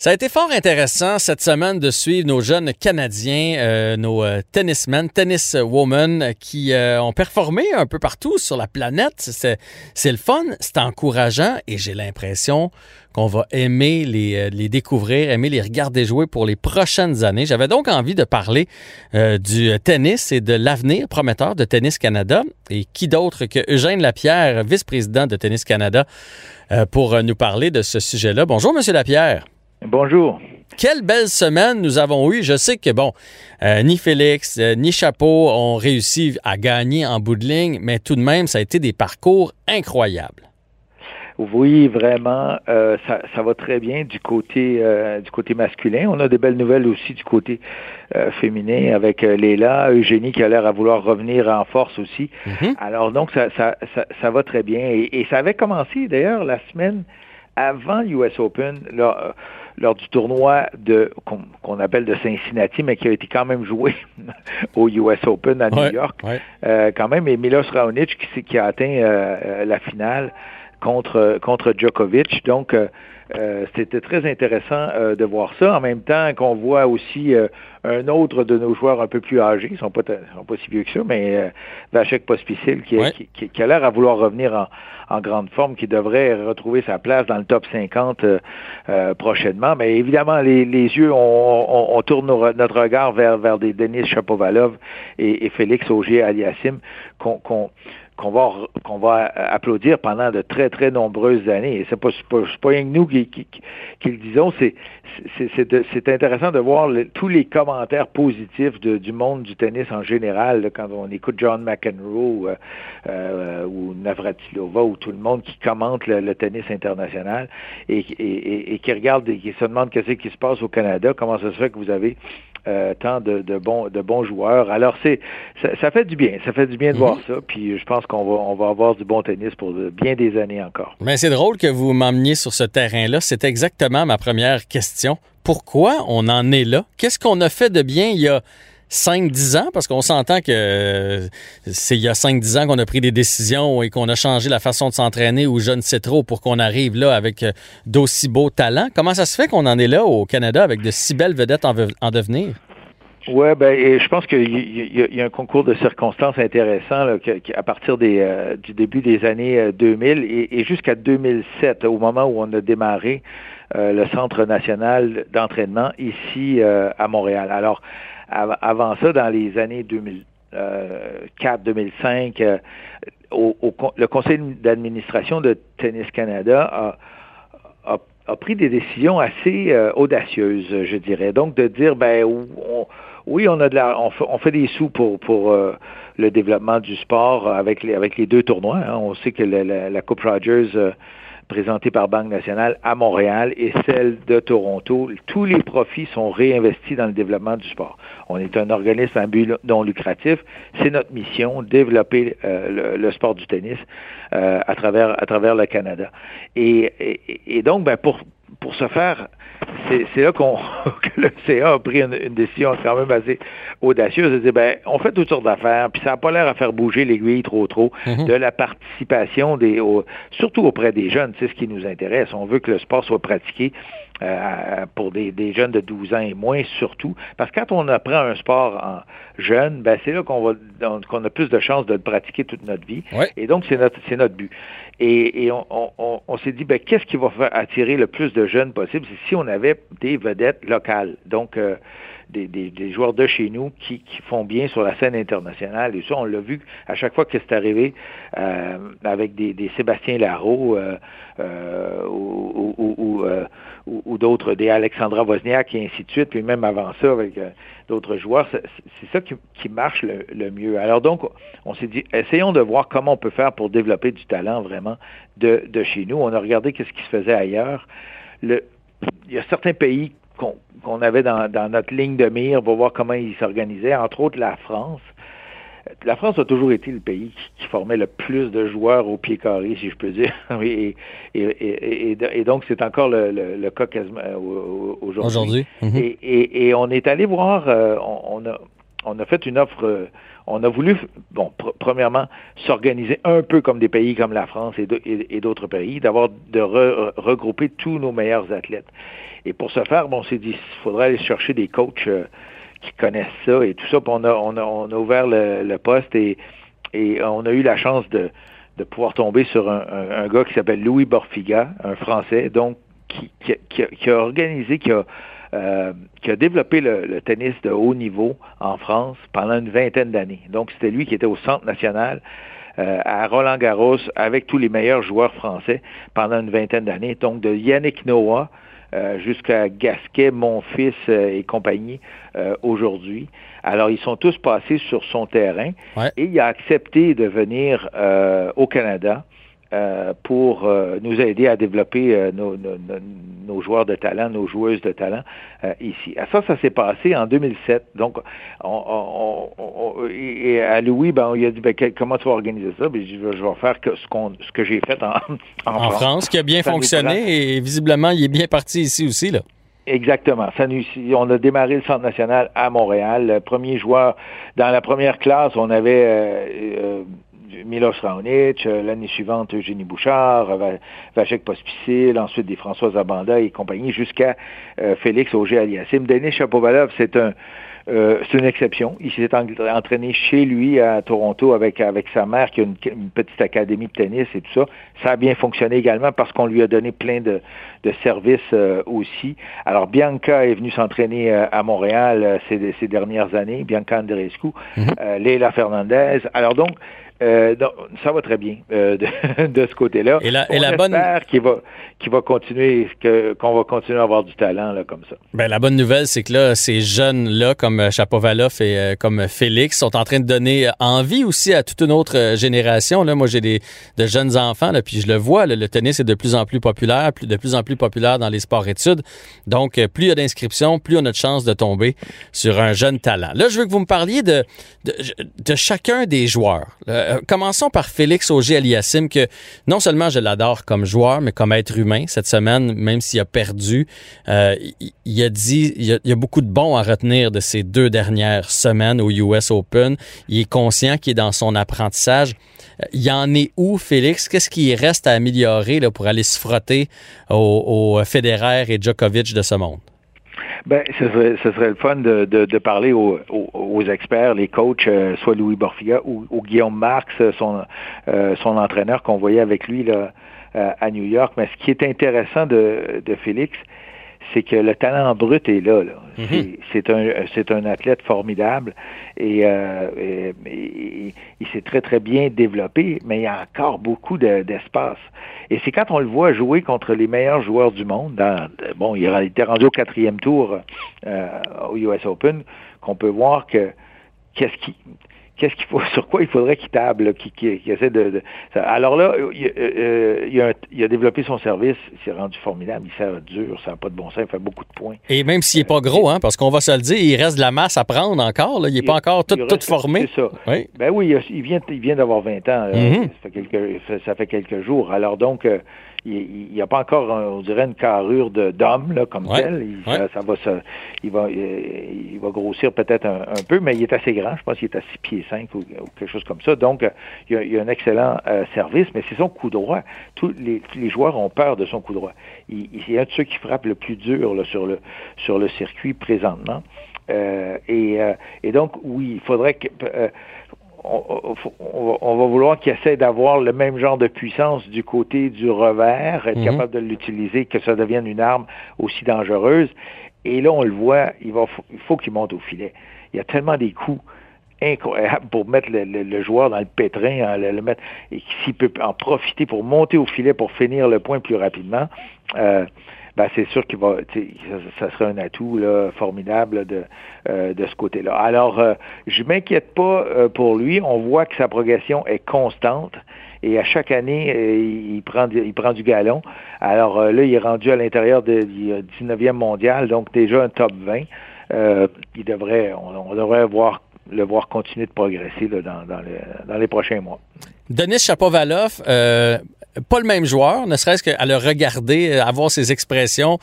Ça a été fort intéressant cette semaine de suivre nos jeunes Canadiens, euh, nos euh, tennismen, tenniswomen qui euh, ont performé un peu partout sur la planète. C'est le fun, c'est encourageant et j'ai l'impression qu'on va aimer les, les, découvrir, aimer les regarder jouer pour les prochaines années. J'avais donc envie de parler du tennis et de l'avenir prometteur de Tennis Canada. Et qui d'autre que Eugène Lapierre, vice-président de Tennis Canada, pour nous parler de ce sujet-là? Bonjour, Monsieur Lapierre. Bonjour. Quelle belle semaine nous avons eue. Je sais que, bon, euh, ni Félix, euh, ni Chapeau ont réussi à gagner en bout de ligne, mais tout de même, ça a été des parcours incroyables. Oui, vraiment, euh, ça, va très bien du côté du côté masculin. On a des belles nouvelles aussi du côté féminin avec Léla, Eugénie qui a l'air à vouloir revenir en force aussi. Mm-hmm. Alors donc ça, ça, ça, va très bien et, et ça avait commencé d'ailleurs la semaine avant l'US Open. Là, lors du tournoi de qu'on appelle de Cincinnati, mais qui a été quand même joué au US Open à New York. Euh, quand même, et Milos Raonic qui, qui a atteint euh, euh, la finale contre contre Djokovic. Donc euh, c'était très intéressant euh, de voir ça. En même temps qu'on voit aussi euh, un autre de nos joueurs un peu plus âgés, ils sont pas, sont pas si vieux que ça, mais Vachek Pospisil qui, qui, qui, a l'air à vouloir revenir en, en, grande forme, qui devrait retrouver sa place dans le top 50 prochainement. Mais évidemment, les, les yeux, on, on, tourne notre regard vers, vers des Denis Chapovalov et, et Félix Auger-Aliassime qu'on qu'on va qu'on va applaudir pendant de très très nombreuses années. Et c'est pas pas, pas rien que nous qui, qui, qui, le disons. C'est c'est intéressant de voir tous les commentaires positifs du monde du tennis en général quand on écoute John McEnroe euh, euh, ou Navratilova ou tout le monde qui commente le, tennis international et, et, et, qui regarde et qui se demande qu'est-ce qui se passe au Canada. Comment ça se fait que vous avez euh, tant de, de, bons, de bons joueurs. Alors, c'est ça, ça, fait du bien. Ça fait du bien de voir mhm. ça. Puis je pense qu'on va, on va avoir du bon tennis pour bien des années encore. Mais c'est drôle que vous m'emmeniez sur ce terrain-là. C'est exactement ma première question. Pourquoi on en est là? Qu'est-ce qu'on a fait de bien il y a 5-10 ans, parce qu'on s'entend que euh, c'est il y a 5-10 ans qu'on a pris des décisions et qu'on a changé la façon de s'entraîner ou je ne sais trop pour qu'on arrive là avec euh, d'aussi beaux talents. Comment ça se fait qu'on en est là au Canada avec de si belles vedettes en, devenir? Oui, ben, je pense qu'il y, a un concours de circonstances intéressant à partir euh, du début des années 2000 et, et jusqu'à 2007, au moment où on a démarré le Centre national d'entraînement ici à Montréal. Alors, avant ça, dans les années 2004, 2005, euh, au, le conseil d'administration de Tennis Canada a, pris des décisions assez euh, audacieuses, je dirais. Donc, de dire, ben, oui, on a de la, on fait, des sous pour, pour euh, le développement du sport avec les, avec les deux tournois. Hein. On sait que la, la Coupe Rogers présentée par Banque nationale à Montréal et celle de Toronto. Tous les profits sont réinvestis dans le développement du sport. On est un organisme à but non lucratif. C'est notre mission, développer euh, le, sport du tennis euh, à, travers, à travers le Canada. Et, et, donc, ben, pour, pour ce faire, c'est là qu'on que le CA a pris une, décision quand même assez audacieuse de dire ben on fait toutes sortes d'affaires, puis ça n'a pas l'air à faire bouger l'aiguille trop trop mhm. de la participation des surtout auprès des jeunes, c'est ce qui nous intéresse. On veut que le sport soit pratiqué euh, pour des, jeunes de 12 ans et moins surtout. Parce que quand on apprend un sport en jeune, ben c'est là qu'on va qu'on a plus de chances de le pratiquer toute notre vie. Et donc, c'est notre c'est notre but. Et, on, on, on s'est dit, ben, qu'est-ce qui va faire attirer le plus de jeunes possible? C'est si on avait des vedettes locales. Donc, euh, des, des, joueurs de chez nous qui, qui, font bien sur la scène internationale. Et ça, on l'a vu à chaque fois que c'est arrivé euh, avec des, Sébastien Larreau euh, euh, ou, ou, d'autres, des Alexandra Wozniak et ainsi de suite, puis même avant ça avec d'autres joueurs. C'est ça qui, qui marche le, mieux. Alors donc, on s'est dit, essayons de voir comment on peut faire pour développer du talent vraiment de, de chez nous. On a regardé qu'est-ce qui se faisait ailleurs. Le, il y a certains pays qu'on avait dans, notre ligne de mire pour voir comment ils s'organisaient, entre autres la France. La France a toujours été le pays qui, formait le plus de joueurs au pied carré, si je peux dire. et, et, donc, c'est encore le, cas quasiment euh, aujourd'hui. Aujourd'hui. Mhm. et, on est allé voir, euh, on, a, on a fait une offre on a voulu, bon, premièrement, s'organiser un peu comme des pays comme la France et d'autres pays, d'avoir de regrouper tous nos meilleurs athlètes. Et pour ce faire, bon, on dit, il faudrait aller chercher des coachs euh, qui connaissent ça et tout ça. Puis on a, on a, on a ouvert le, poste et, on a eu la chance de, pouvoir tomber sur un, un, gars qui s'appelle Louis Borfiga, un Français, donc qui, qui, qui a organisé, qui a euh, qui a développé le, tennis de haut niveau en France pendant une vingtaine d'années. Donc, c'était lui qui était au Centre national euh, à Roland Garros avec tous les meilleurs joueurs français pendant une vingtaine d'années. Donc, de Yannick Noah euh, jusqu'à Gasquet, mon fils et compagnie aujourd'hui. Alors, ils sont tous passés sur son terrain et il a accepté de venir au Canada euh, pour euh, nous aider à développer euh, nos, nos, nos, joueurs de talent, nos joueuses de talent ici. À ça, ça s'est passé en 2007. Donc, on, on, et à Louis, ben, il a dit ben, comment tu vas organiser ça? Ben, je, je vais faire que, ce, qu'on, ce que j'ai fait en, en, en France. qui a bien fonctionné et visiblement, il est bien parti ici aussi. Là. Exactement. Ça nous, on a démarré le Centre national à Montréal. Le premier joueur, dans la première classe, on avait euh, Milos Raonic, euh, l'année suivante Eugénie Bouchard, Vajek Pospisil, ensuite des François Abanda et compagnie, jusqu'à euh, Félix Auger-Aliassime. Denis Chapovalov, c'est un euh, c'est une exception. Il s'est entraîné chez lui à Toronto avec, avec sa mère qui a une, petite académie de tennis et tout ça. Ça a bien fonctionné également parce qu'on lui a donné plein de, de services aussi. Alors Bianca est venue s'entraîner à Montréal ces, ces, dernières années, Bianca Andreescu, mm Leila Fernandez. Alors donc, euh, ça va très bien euh, de, ce côté-là. Et la, et la bonne qu'il va qu'il va continuer qu'on va continuer à avoir du talent là comme ça. Ben la bonne nouvelle c'est que là ces jeunes là comme euh, Chapovalov et euh, comme Félix sont en train de donner envie aussi à toute une autre génération là. Moi j'ai des de jeunes enfants là puis je le vois le tennis est de plus en plus populaire, plus de plus en plus populaire dans les sports études. Donc plus il y a d'inscriptions, plus on a de chances de tomber sur un jeune talent. Là je veux que vous me parliez de de, de chacun des joueurs. Euh, commençons par Félix Auger-Aliassime, que non seulement je l'adore comme joueur, mais comme être humain. Cette semaine, même s'il a perdu, euh, il, a dit, il y a, beaucoup de bons à retenir de ces deux dernières semaines au US Open. Il est conscient qu'il est dans son apprentissage. Euh, il en est où, Félix? Qu'est-ce qui reste à améliorer là, pour aller se frotter au, au Federer et Djokovic de ce monde? Ben, ce serait, ce serait le fun de, de, de parler aux, aux, experts, les coachs, euh, soit Louis Borfiga ou, Guillaume Marx, son, euh, son entraîneur qu'on voyait avec lui là, euh, à New York. Mais ce qui est intéressant de, de Félix, c'est que le talent brut est là. Mhm. C'est un c'est un athlète formidable et, euh, il s'est très très bien développé, mais il y a encore beaucoup d'espace. et c'est quand on le voit jouer contre les meilleurs joueurs du monde. Dans, bon, il était rendu au quatrième tour euh, au US Open, qu'on peut voir que qu'est-ce qui qu'est-ce qu'il faut, sur quoi il faudrait qu'il table, qu'il essaie de, Alors là, il, euh, il, a, développé son service, il s'est rendu formidable, il sert dur, ça n'a pas de bon sens, il fait beaucoup de points. Et même s'il n'est pas gros, hein, parce qu'on va se le dire, il reste de la masse à prendre encore, là, il n'est pas encore tout, tout formé. C'est ça. Oui. Ben oui, il vient, il vient d'avoir 20 ans, mm-hmm. ça, fait quelques, ça fait quelques jours. Alors donc, euh, il n'y a pas encore, on dirait, une carrure d'homme là, comme tel. Il, ça, va se, il va, il va grossir peut-être un, peu, mais il est assez grand. Je pense qu'il est à 6 pieds 5 ou, quelque chose comme ça. Donc, il, y a, il a un excellent euh, service, mais c'est son coup droit. Tous les, les, joueurs ont peur de son coup droit. Il, il est un de ceux qui frappe le plus dur là, sur, le, sur le circuit présentement. Euh, et, euh, et, donc, oui, il faudrait que on, va vouloir qu'il essaie d'avoir le même genre de puissance du côté du revers, être mhm. capable de l'utiliser, que ça devienne une arme aussi dangereuse. Et là, on le voit, il, va, il faut qu'il monte au filet. Il y a tellement des coups incroyables pour mettre le, joueur dans le pétrin, hein, le, mettre, et s'il peut en profiter pour monter au filet pour finir le point plus rapidement. Euh, ben c'est sûr qu'il va, ça, serait un atout là, formidable de, euh, de ce côté-là. Alors, euh, je m'inquiète pas euh, pour lui. On voit que sa progression est constante. Et à chaque année, il prend, il prend du galon. Alors là, il est rendu à l'intérieur du 19e mondial, donc déjà un top 20. il devrait, on, devrait voir le voir continuer de progresser là, dans, dans, dans, les prochains mois. Denis Chapovalov, euh, pas le même joueur, ne serait-ce qu'à le regarder, avoir ses expressions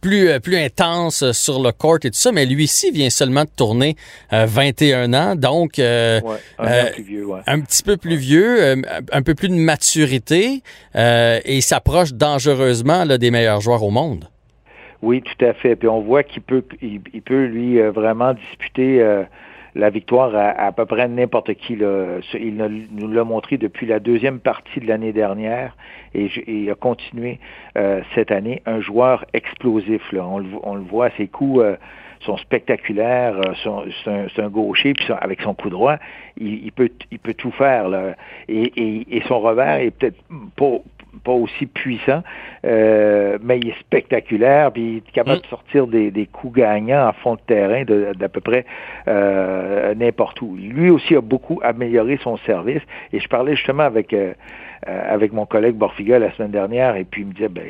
plus, plus intenses sur le court et tout ça, mais lui ci vient seulement de tourner 21 ans, donc un, petit peu plus vieux, un peu plus de maturité et s'approche dangereusement là, des meilleurs joueurs au monde. Oui, tout à fait. Puis on voit qu'il peut, il, peut lui vraiment disputer la victoire à, à, peu près n'importe qui. Là. Il nous l'a montré depuis la deuxième partie de l'année dernière et, il a continué euh, cette année. Un joueur explosif. Là. On, le, on le voit, ses coups euh, sont spectaculaires. Euh, c'est un, gaucher, puis avec son coup droit, il, il, peut, il peut tout faire. Là. Et, et, et son revers est peut-être pas, pas aussi puissant, euh, mais il est spectaculaire, puis il est capable mm. de sortir des, des, coups gagnants en fond de terrain d'à peu près euh, n'importe où. Lui aussi a beaucoup amélioré son service, et je parlais justement avec euh, avec mon collègue Borfiga la semaine dernière, et puis il me disait, ben,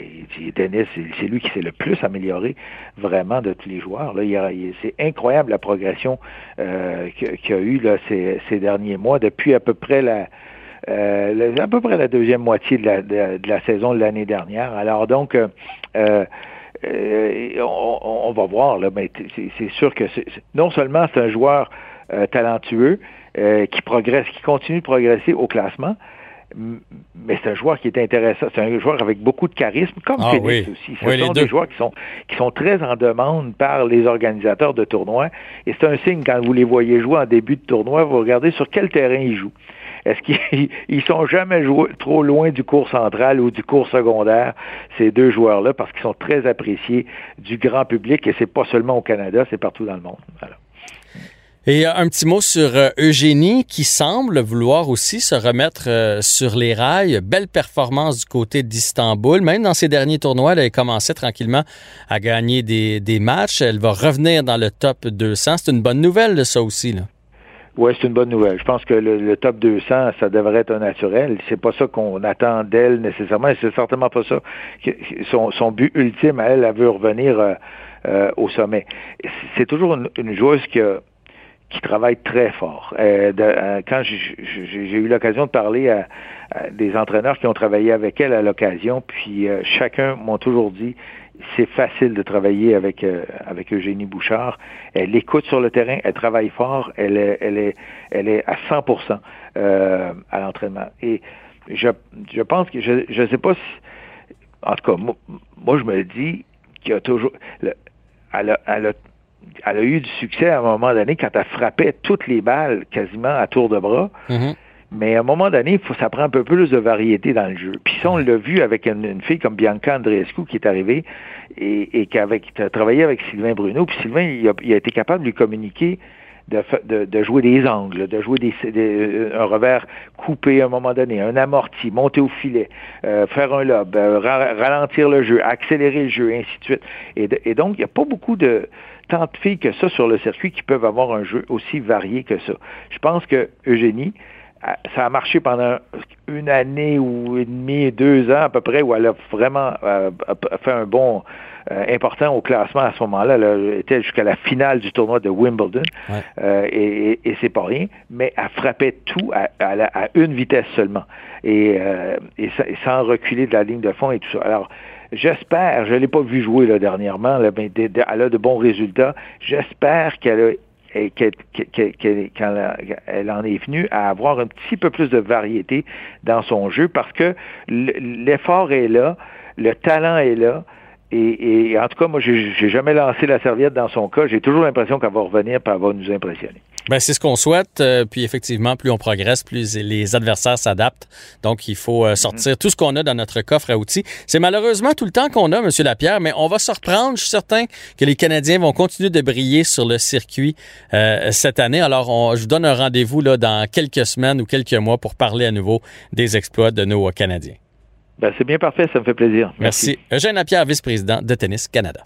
Dennis, c'est lui qui s'est le plus amélioré vraiment de tous les joueurs. Là, c'est incroyable la progression qu'il a eu là, ces, ces derniers mois, depuis à peu près la euh, à peu près la deuxième moitié de la, de, la saison de l'année dernière. Alors donc, euh, euh, on, va voir, là, mais c'est sûr que non seulement c'est un joueur talentueux qui progresse, qui continue de progresser au classement, mais c'est un joueur qui est intéressant. C'est un joueur avec beaucoup de charisme, comme ah, aussi. Ce sont des joueurs qui sont, qui sont très en demande par les organisateurs de tournois. Et c'est un signe quand vous les voyez jouer en début de tournoi, vous regardez sur quel terrain ils jouent. Est-ce qu'ils sont jamais joués trop loin du cours central ou du cours secondaire, ces deux joueurs-là, parce qu'ils sont très appréciés du grand public et c'est pas seulement au Canada, c'est partout dans le monde. Et un petit mot sur euh, Eugénie qui semble vouloir aussi se remettre euh, sur les rails. Belle performance du côté d'Istanbul. Même dans ses derniers tournois, elle a commencé tranquillement à gagner des, des matchs. Elle va revenir dans le top 200. C'est une bonne nouvelle, ça aussi. Là. Oui, c'est une bonne nouvelle. Je pense que le, top 200, ça devrait être un naturel. C'est pas ça qu'on attend d'elle nécessairement. C'est certainement pas ça. Son, but ultime, elle, elle veut revenir euh, euh, au sommet. C'est toujours une, joueuse qui, qui travaille très fort. Euh, quand j'ai eu l'occasion de parler à, des entraîneurs qui ont travaillé avec elle à l'occasion, puis chacun m'ont toujours dit c'est facile de travailler avec euh, avec Eugénie Bouchard. Elle écoute sur le terrain, elle travaille fort, elle est elle est elle est à 100% euh, à l'entraînement. Et je je pense que je je sais pas si en tout cas moi, je me dis qu'il y a toujours elle a, elle a elle a eu du succès à un moment donné quand elle frappait toutes les balles quasiment à tour de bras. Mm-hmm. Mais à un moment donné, il faut ça prend un peu plus de variété dans le jeu. Puis ça, on l'a vu avec une, fille comme Bianca Andreescu qui est arrivée et, qui, avait, a travaillé avec Sylvain Bruno. Puis Sylvain, il a, été capable de lui communiquer de, de, jouer des angles, de jouer des, un revers coupé à un moment donné, un amorti, monter au filet, euh, faire un lob, euh, ralentir le jeu, accélérer le jeu, et ainsi de suite. Et, et donc, il n'y a pas beaucoup de tant de filles que ça sur le circuit qui peuvent avoir un jeu aussi varié que ça. Je pense que Eugénie, ça a marché pendant une année ou et demie, deux ans à peu près, où elle a vraiment euh, fait un bon euh, important au classement à ce moment-là. Elle était jusqu'à la finale du tournoi de Wimbledon, euh, et, et, c'est pas rien, mais elle frappait tout à, à, une vitesse seulement, et, et, sans reculer de la ligne de fond et tout ça. Alors, J'espère, je ne l'ai pas vu jouer là, dernièrement, là, mais elle a de bons résultats. J'espère qu'elle a et qu'elle, elle en est venue à avoir un petit peu plus de variété dans son jeu parce que l'effort est là, le talent est là, et, en tout cas, moi, j'ai jamais lancé la serviette dans son cas. J'ai toujours l'impression qu'elle va revenir et elle va nous impressionner. Ben, c'est ce qu'on souhaite. Euh, puis effectivement, plus on progresse, plus les adversaires s'adaptent. Donc, il faut euh, sortir tout ce qu'on a dans notre coffre à outils. C'est malheureusement tout le temps qu'on a, M. Lapierre, mais on va se reprendre. Je suis certain que les Canadiens vont continuer de briller sur le circuit euh, cette année. Alors, je vous donne un rendez-vous là dans quelques semaines ou quelques mois pour parler à nouveau des exploits de nos Canadiens. Ben, c'est bien parfait, ça me fait plaisir. Merci. Merci. Eugène Lapierre, vice-président de Tennis Canada.